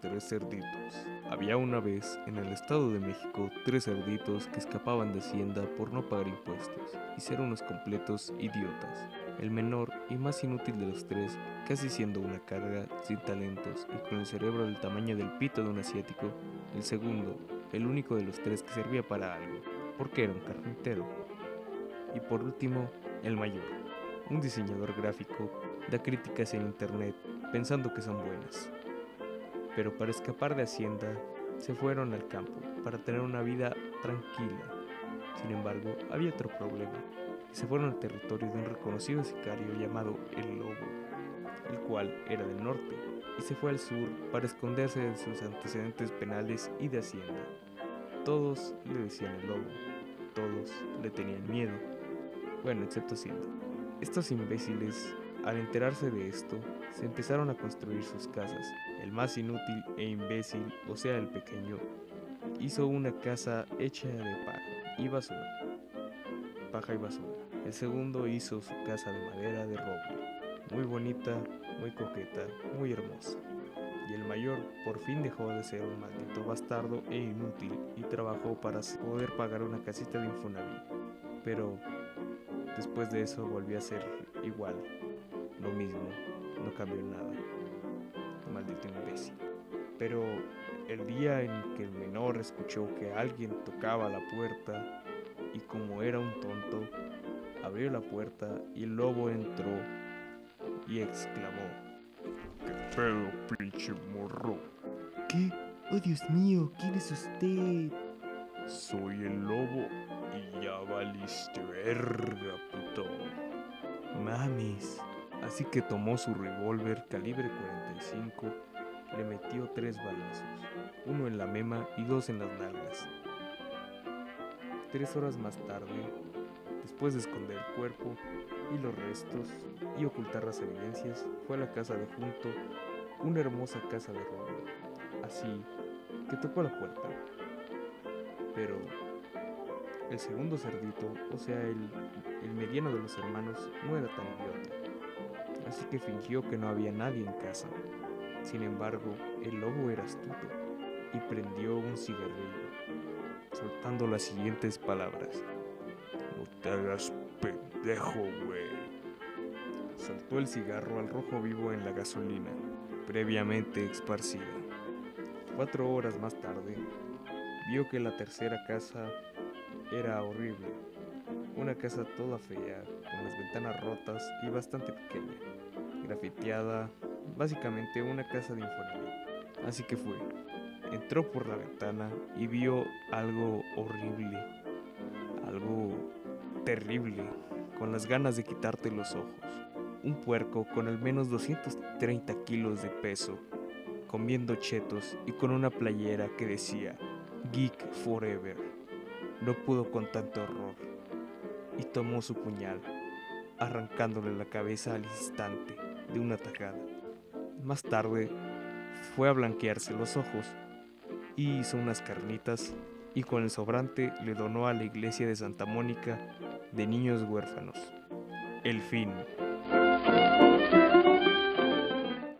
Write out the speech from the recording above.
tres cerditos. Había una vez en el Estado de México tres cerditos que escapaban de Hacienda por no pagar impuestos y ser unos completos idiotas. El menor y más inútil de los tres, casi siendo una carga, sin talentos y con el cerebro del tamaño del pito de un asiático. El segundo, el único de los tres que servía para algo, porque era un carpintero. Y por último, el mayor, un diseñador gráfico, da críticas en internet pensando que son buenas. Pero para escapar de Hacienda, se fueron al campo para tener una vida tranquila. Sin embargo, había otro problema. Se fueron al territorio de un reconocido sicario llamado El Lobo, el cual era del norte, y se fue al sur para esconderse de sus antecedentes penales y de Hacienda. Todos le decían el lobo, todos le tenían miedo, bueno, excepto Hacienda. Estos imbéciles, al enterarse de esto, se empezaron a construir sus casas. El más inútil e imbécil, o sea, el pequeño, hizo una casa hecha de paja y basura. Paja y basura. El segundo hizo su casa de madera de roble. Muy bonita, muy coqueta, muy hermosa. Y el mayor por fin dejó de ser un maldito bastardo e inútil y trabajó para poder pagar una casita de Infonavit. Pero después de eso volvió a ser igual, lo mismo, no cambió nada. Maldito imbécil. Pero el día en que el menor escuchó que alguien tocaba la puerta y como era un tonto, abrió la puerta y el lobo entró y exclamó: ¿Qué pedo, pinche morro? ¿Qué? Oh Dios mío, ¿quién es usted? Soy el lobo y ya valiste verga, puto. Mames. Así que tomó su revólver calibre 45, le metió tres balazos, uno en la mema y dos en las nalgas. Tres horas más tarde, después de esconder el cuerpo y los restos y ocultar las evidencias, fue a la casa de junto, una hermosa casa de roble. Así que tocó la puerta. Pero el segundo cerdito, o sea, el, el mediano de los hermanos, no era tan idiota así que fingió que no había nadie en casa. Sin embargo, el lobo era astuto y prendió un cigarrillo, soltando las siguientes palabras. No te hagas pendejo, güey. Saltó el cigarro al rojo vivo en la gasolina, previamente esparcida. Cuatro horas más tarde, vio que la tercera casa era horrible. Una casa toda fea, con las ventanas rotas y bastante pequeña grafiteada, básicamente una casa de Infonavit. Así que fue. Entró por la ventana y vio algo horrible, algo terrible, con las ganas de quitarte los ojos. Un puerco con al menos 230 kilos de peso, comiendo chetos y con una playera que decía Geek Forever. No pudo con tanto horror y tomó su puñal, arrancándole la cabeza al instante de una tajada. Más tarde fue a blanquearse los ojos y hizo unas carnitas y con el sobrante le donó a la iglesia de Santa Mónica de niños huérfanos. El fin.